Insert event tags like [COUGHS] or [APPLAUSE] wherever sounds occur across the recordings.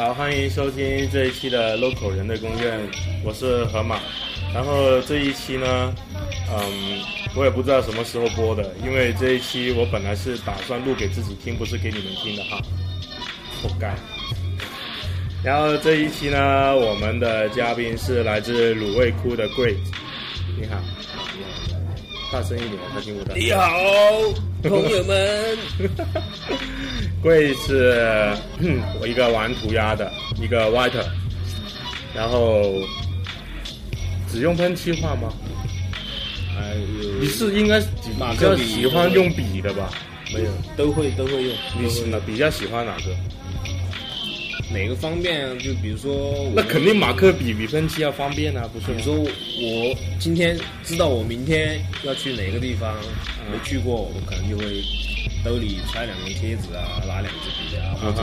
好，欢迎收听这一期的 Local 人的公认，我是河马。然后这一期呢，嗯，我也不知道什么时候播的，因为这一期我本来是打算录给自己听，不是给你们听的哈，活该。然后这一期呢，我们的嘉宾是来自卤味窟的 Great，你好，大声一点，他听不到。你好，朋友们。[LAUGHS] 贵是嗯我一个玩涂鸦的一个 white，然后只用喷漆画吗？还有你是应该比较喜欢用笔的吧？没有都会都会用，你喜都会用比较喜欢哪个？哪个方便？就比如说，那肯定马克笔比喷漆要方便啊，不是吗？比如说我今天知道我明天要去哪个地方，没去过，我可能就会兜里揣两张贴纸啊，拿两支笔啊，或者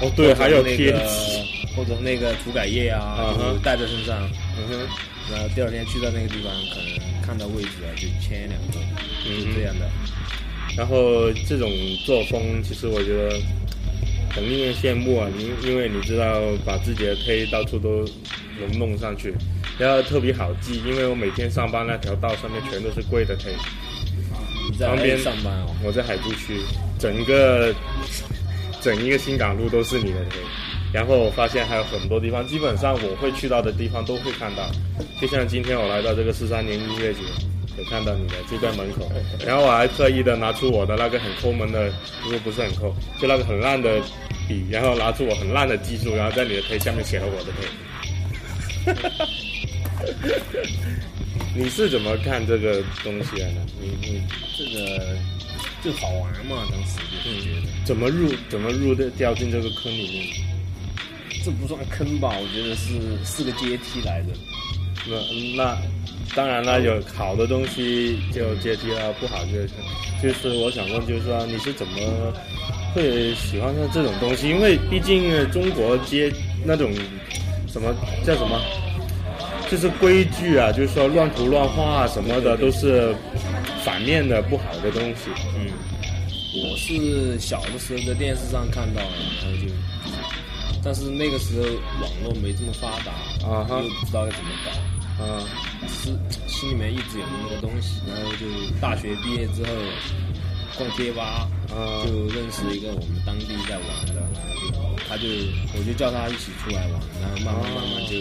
哦对，还有贴那个纸，或者那个涂改液啊啊，哈就带在身上。嗯哼，然后第二天去到那个地方，可能看到位置啊，就签两个，嗯是这样的。然后这种作风，其实我觉得很令人羡慕啊！因因为你知道，把自己的推到处都能弄上去，然后特别好记，因为我每天上班那条道上面全都是贵的胚。你在旁边上班哦，我在海珠区，整个整一个新港路都是你的胚。然后我发现还有很多地方，基本上我会去到的地方都会看到。就像今天我来到这个四三年音乐节，有看到你的就在门口。然后我还特意的拿出我的那个很抠门的，不是不是很抠，就那个很烂的笔，然后拿出我很烂的技术，然后在你的推下面写了我的推。[LAUGHS] 你是怎么看这个东西的呢？你你这个就好玩嘛，当时就是觉得。怎么入怎么入的掉进这个坑里面？这不算坑吧？我觉得是是个阶梯来的。那那当然了，有好的东西就阶梯了，不好就就是我想问，就是说你是怎么会喜欢上这种东西？因为毕竟呃中国街那种什么叫什么，就是规矩啊，就是说乱涂乱画什么的都是反面的不好的东西。嗯，我是小的时候在电视上看到了，然后就，但是那个时候网络没这么发达，啊哈又不知道该怎么搞。啊，是心里面一直有那么个东西，然后就大学毕业之后逛贴吧，啊就认识一个我们当地在玩的，然后就他就我就叫他一起出来玩，然后慢慢慢慢就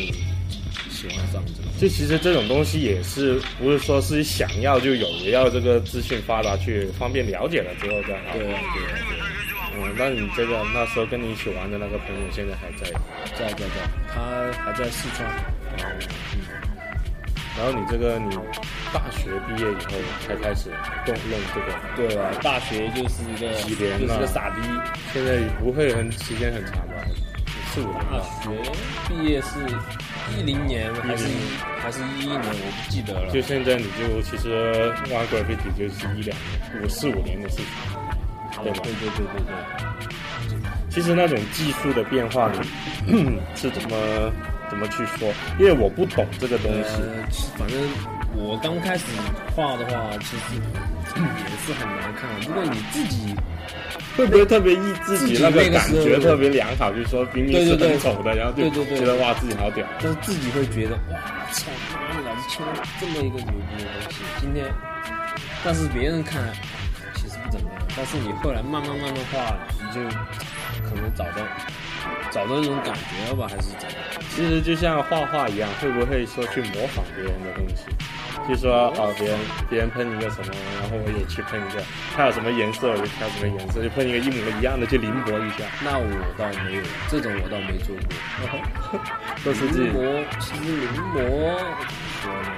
喜欢上这个。就其实这种东西也是不是说是想要就有，也要这个资讯发达去方便了解了之后再好。对啊对啊对啊，嗯，那你这个那时候跟你一起玩的那个朋友现在还在，在在在，他还在四川。然后你这个你大学毕业以后才开始动弄这个，对啊，大学就是一个几年了就是个傻逼。现在不会很时间很长吧？四五年大吧？学毕业是一零年还是还是一一年，我不记得了。就现在你就其实玩 graffiti 就是一两年、五四五年的事情，对吧？对对对对对。其实那种技术的变化，你 [COUGHS] 是怎么怎么去说？因为我不懂这个东西。呃，反正我刚开始画的话，其实也是很难看。如果你自己会不会特别意自己那个感觉特别良好？就是说明明是对对对很丑的，然后就觉得哇自己好屌。就是自己会觉得，哇操妈的，老子签了这么一个牛逼的东西，今天，但是别人看其实不怎么样，但是你后来慢慢慢慢画，你就可能找到找到那种感觉了吧，还是怎样？其实就像画画一样，会不会说去模仿别人的东西？就说啊，别人别人喷一个什么，然后我也去喷一个，他有什么颜色我就挑什么颜色，就喷一个一模一样的去临摹一下，那我倒没有，这种我倒没做过。[LAUGHS] [LAUGHS] 都是临摹，其实临摹怎么说呢？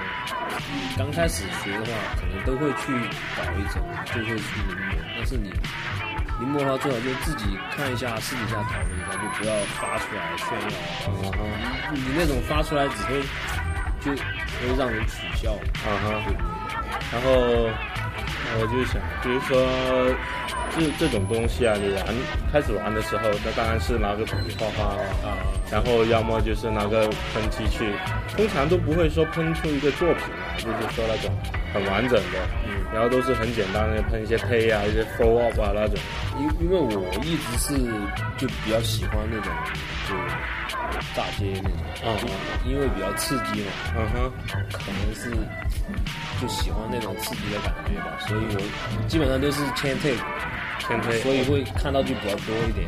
刚开始学的话，可能都会去搞一种，就会去临摹。但是你临摹的话，最好就自己看一下，私底下讨论一下，就不要发出来炫耀。啊你你那种发出来只会就会让人取笑。哈啊哈。然后呃我就想，比如说这这种东西啊，你玩开始玩的时候，那当然是拿个笔画画了啊，然后要么就是拿个喷漆去，通常都不会说喷出一个作品来，就是说那种很完整的，嗯，然后都是很简单的喷一些胚啊，一些 flow up 啊那种，因因为我一直是就比较喜欢那种就炸街那种，啊因为比较刺激嘛，嗯哼，可能是就喜欢那种刺激的感觉吧，所以我基本上都是签 tape，先推，所以会看到就比较多一点。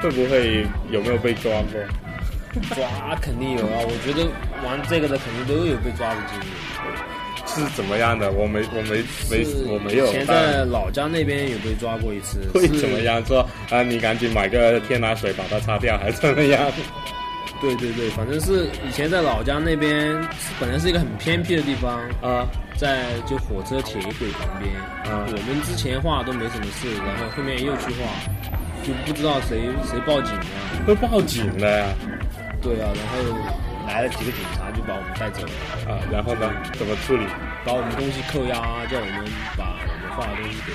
会不会有没有被抓过？[LAUGHS] 抓肯定有啊，我觉得玩这个的肯定都有被抓的经历。是怎么样的？我没我没没我没有以前在老家那边有被抓过一次，[LAUGHS] 会是怎么样？说啊，你赶紧买个天拿水把它擦掉，还是怎么样？[LAUGHS] 对对对，反正是以前在老家那边，本来是一个很偏僻的地方，啊在就火车铁轨旁边。啊我们之前画都没什么事，然后后面又去画，就不知道谁谁报警了。会报警的呀！对啊，然后来了几个警察就把我们带走了，啊，然后呢？怎么处理？把我们东西扣押，叫我们把我们画的东西给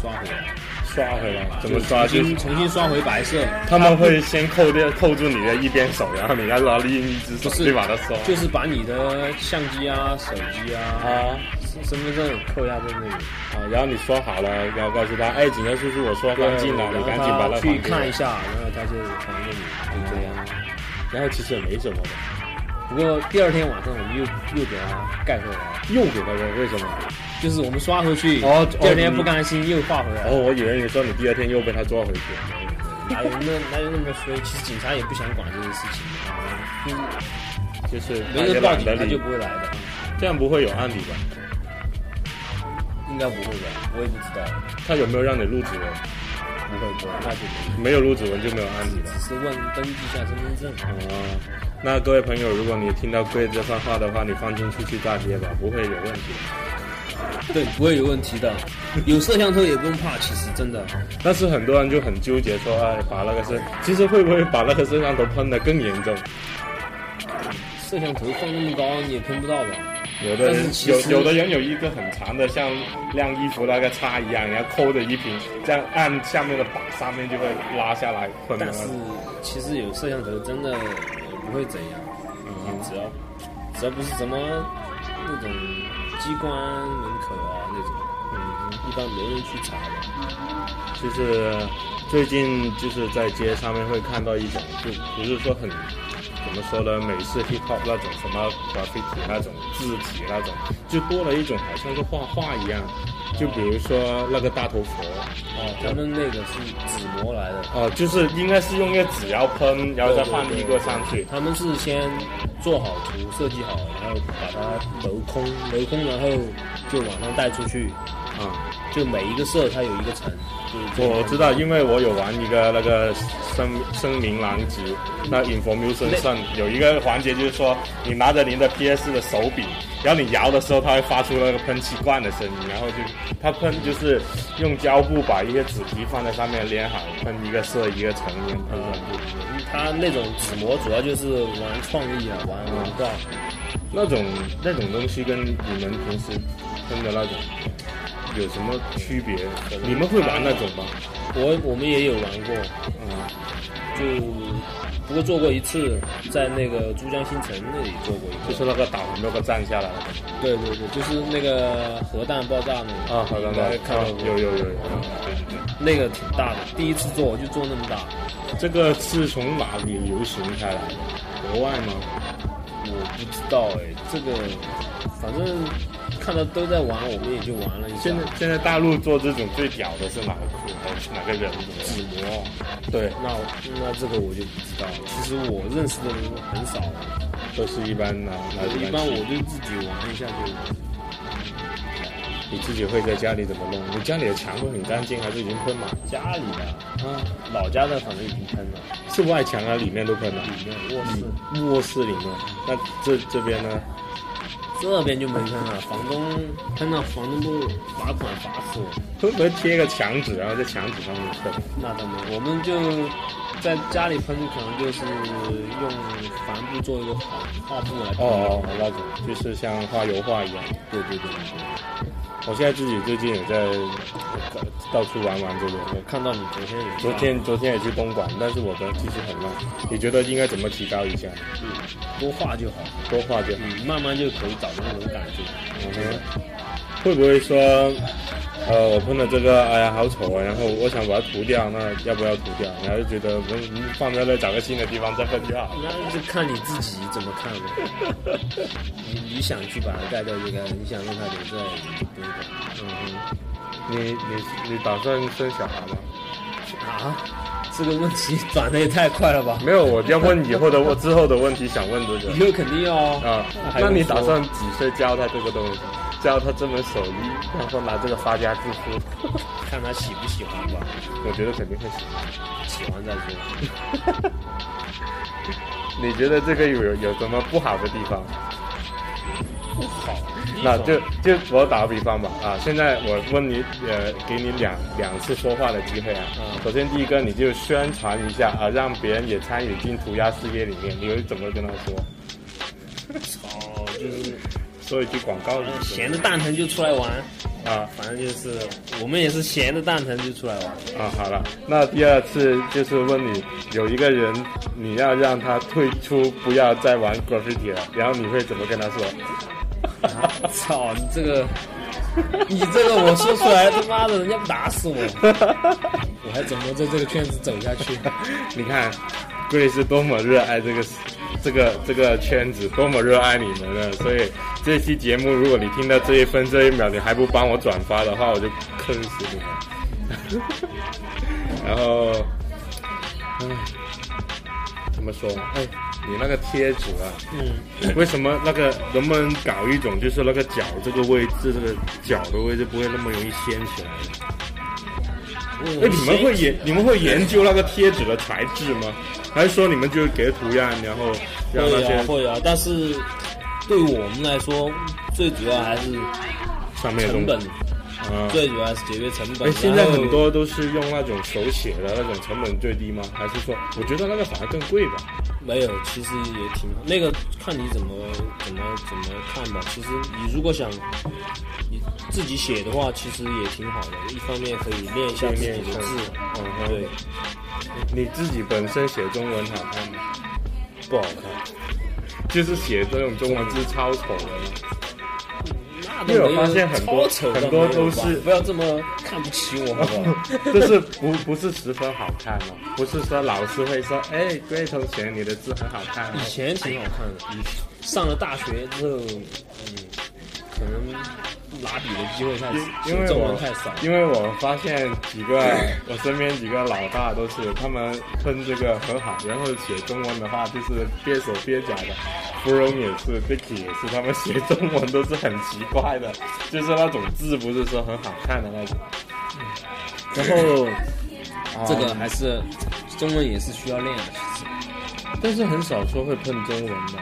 刷回来。刷回来？怎么刷？新重新刷回白色。他们会先扣掉扣住你的一边手，然后你要拿另一只手去把它刷。就是把你的相机啊、手机啊、啊身份证扣押在那里，啊，然后你刷好了，然后告诉他，哎，警察叔叔，我刷干净了，你赶紧把它去看一。下，然后他就还给你，就这样。然后其实也没什么的，不过第二天晚上我们又又给他盖回来，又给他个为什么？就是我们刷回去，哦第二天哦不甘心又画回来。哦，我以为你说你第二天又被他抓回去。哪有那哪有那么衰？其实警察也不想管这些事情啊，就是就是没人报警他就，不会来的，这样不会有案底吧？应该不会吧？我也不知道，他有没有让你录指纹？不会不会，那就没没有录指纹就没有案底了。只是问登记一下身份证。哦，那各位朋友，如果你听到贵这番话的话，你放心出去炸街吧，不会有问题的。对，不会有问题的。有摄像头也不用怕，其实真的。但是很多人就很纠结说，哎，把那个摄，其实会不会把那个摄像头喷得更严重？摄像头放那么高，你也喷不到吧？有的人有有的人有一个很长的，像晾衣服那个叉一样，然后抠着一瓶，这样按下面的把，上面就会拉下来但。是其实有摄像头真的也不会怎样，嗯只要只要不是什么那种机关门口啊那种，嗯，一般没人去查的。就是最近就是在街上面会看到一种，就不是说很怎么说呢，美式 hip hop 那种什么 graffiti 那种字体那种，就多了一种好像是画画一样。就比如说那个大头佛，哦，他们那个是纸模来的，哦、就是应该是用一个纸要喷，然后再放一个上去。他们是先做好图，设计好，然后把它镂空，镂空，然后就往上带出去。啊、就每一个色它有一个层，就是我知道，因为我有玩一个那个声声名狼藉，那 information 上有一个环节就是说，你拿着您的 PS 的手柄，然后你摇的时候，它会发出那个喷气罐的声音，然后就它喷就是用胶布把一些纸皮放在上面连好，喷一个色一个层一样喷上去。它那种纸模主要就是玩创意啊，玩文化。那种那种东西跟你们平时喷的那种有什么区别？你们会玩那种吗？我我们也有玩过，嗯，就不过做过一次，在那个珠江新城那里做过一次。就是那个岛没有个站下来的对对对，就是那个核弹爆炸那个啊，好像应该看到过有有有有，对对对。那个挺大的，第一次做我就做那么大，这个是从哪里流行开来的？国外吗？我不知道哎，这个反正看到都在玩，我们也就玩了一下。现在现在大陆做这种最屌的是哪个库？哪个人？纸模，对，那那这个我就不知道了。其实我认识的人很少，都是一般拿拿着一般我就自己玩一下就。你自己会在家里怎么弄？你家里的墙会很干净，还是已经喷满？家里的啊，老家的反正已经喷了，是外墙啊，里面都喷了。里面卧室，卧室里面，那这这边呢？这边就没喷了，房东喷到，房东都罚款罚死我。会不会贴个墙纸，然后在墙纸上面喷？那倒没有，我们就在家里喷，可能就是用帆布做一个画画布来。哦哦，那种就是像画油画一样。对对对对对。我现在自己最近也在到处玩玩这个。我看到你昨天也昨天昨天也去东莞，但是我的技术很烂。你觉得应该怎么提高一下？嗯，多画就好，多画就好，慢慢就可以找到那种感觉。嗯哼，会不会说？呃，我喷了这个，哎呀，好丑啊！然后我想把它涂掉，那要不要涂掉？然后就觉得我们放在那，找个新的地方再喷就好。那就看你自己怎么看了。你你想去把它盖掉就盖，你想让它留在就不用管。嗯哼，你你你打算生小孩吗？啊？这个问题转的也太快了吧？没有，我要问以后的我之后的问题，想问这个。[LAUGHS] 以后肯定要啊。那你打算几岁教他这个东西？教他这门手艺，然后拿这个发家致富，看他喜不喜欢吧。我觉得肯定会喜欢，喜欢再说。[LAUGHS] 你觉得这个有有什么不好的地方？不好。那就就我打个比方吧啊，现在我问你呃，给你两两次说话的机会啊。首先第一个，你就宣传一下啊，让别人也参与进涂鸦事业里面，你会怎么跟他说？操，就是。说一句广告，闲的蛋疼就出来玩啊！反正就是我们也是闲的蛋疼就出来玩啊。好了，那第二次就是问你，有一个人你要让他退出，不要再玩 graffiti 了，然后你会怎么跟他说？操你这个，你这个我说出来，他妈的，人家不打死我，[LAUGHS] 我还怎么在这个圈子走下去？你看，贵是多么热爱这个。这个这个圈子多么热爱你们呢？所以这期节目，如果你听到这一分这一秒，你还不帮我转发的话，我就坑死你。[LAUGHS] 然后，唉，怎么说？哎，你那个贴纸啊，嗯，为什么那个能不能搞一种，就是那个脚这个位置，这个脚的位置不会那么容易掀起来？哎，你们会研你们会研究那个贴纸的材质吗？还是说你们就是给图样，然后让那些会啊？但是对我们来说，最主要还是上面成本，啊，最主要是节约成本。哎，现在很多都是用那种手写的那种，成本最低吗？还是说，我觉得那个反而更贵吧？没有，其实也挺好。那个看你怎么怎么怎么看吧。其实你如果想你自己写的话，其实也挺好的。一方面可以练一下自己的字，嗯，对。你自己本身写中文好看吗？不好看，就是写这种中文字超丑的。因为我发现很多很多都是不要这么看不起我们，[LAUGHS] 就是不不是十分好看哦，不是说老师会说，哎，贵同学你的字很好看。以前挺好看的，上了大学之后，嗯，可能。拿笔的机会太少，因为中文太少。因为我发现几个，我身边几个老大都是他们喷这个很好，然后写中文的话就是蹩手蹩脚的。芙蓉也是，Dicky 也是，他们写中文都是很奇怪的，就是那种字不是说很好看的那种。然后 [LAUGHS] 这个还是中文也是需要练的，其实，但是很少说会喷中文的，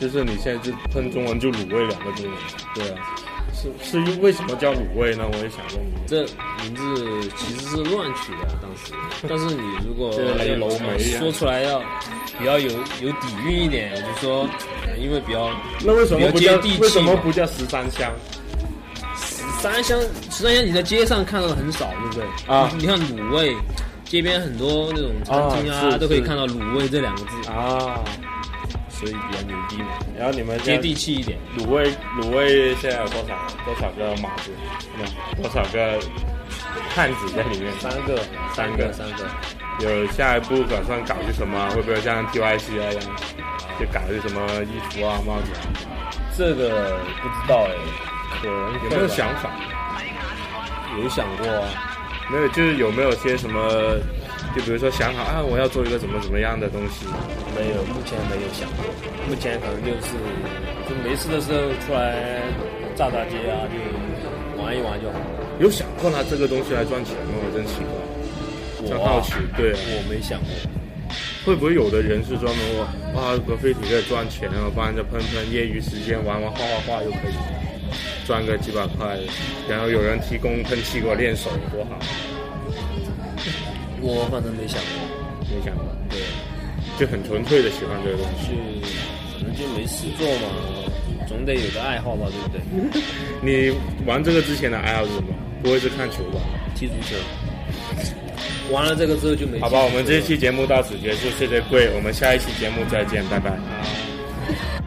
就是你现在就喷中文就卤味两个字，对啊。是是因为什么叫卤味呢？我也想问你。这名字其实是乱取的，当时。但是你如果 [LAUGHS] 说出来要比较有有底蕴一点，我就说，因为比较那为什么不叫为什么不叫十三香？十三香，十三香你在街上看到的很少，对不对？啊，你看卤味，街边很多那种餐厅啊，都可以看到卤味这两个字啊。所以比较牛逼嘛，然后你们接地气一点。卤味，卤味现在有多少多少个码子？多少个汉子在里面？三个，三个，三个。有下一步打算搞些什么？会不会像 TYC 那样，就搞些什么衣服啊、帽子啊？这个不知道哎，可能有没有想法？有想过啊？没有，就是有没有些什么，就比如说想好啊，我要做一个怎么怎么样的东西，没有，目前没有想过。目前可能就是就没事的时候出来炸炸街啊，就玩一玩就好了。有想过拿这个东西来赚钱吗？我真奇怪，真我啊好奇，对啊，我没想过。会不会有的人是专门我哇，格菲体可以赚钱啊，帮人家喷喷，业余时间玩玩画画画又可以赚个几百块，然后有人提供喷漆给我练手，多好，我反正没想过，没想过，对，就很纯粹的喜欢这个东西。就反正就没事做嘛，总得有个爱好吧，对不对？[LAUGHS] 你玩这个之前的爱好是什么？不会是看球吧？踢足球。[LAUGHS] 玩了这个之后就没。好吧，我们这一期节目到此结束，谢谢贵，我们下一期节目再见，拜拜。好。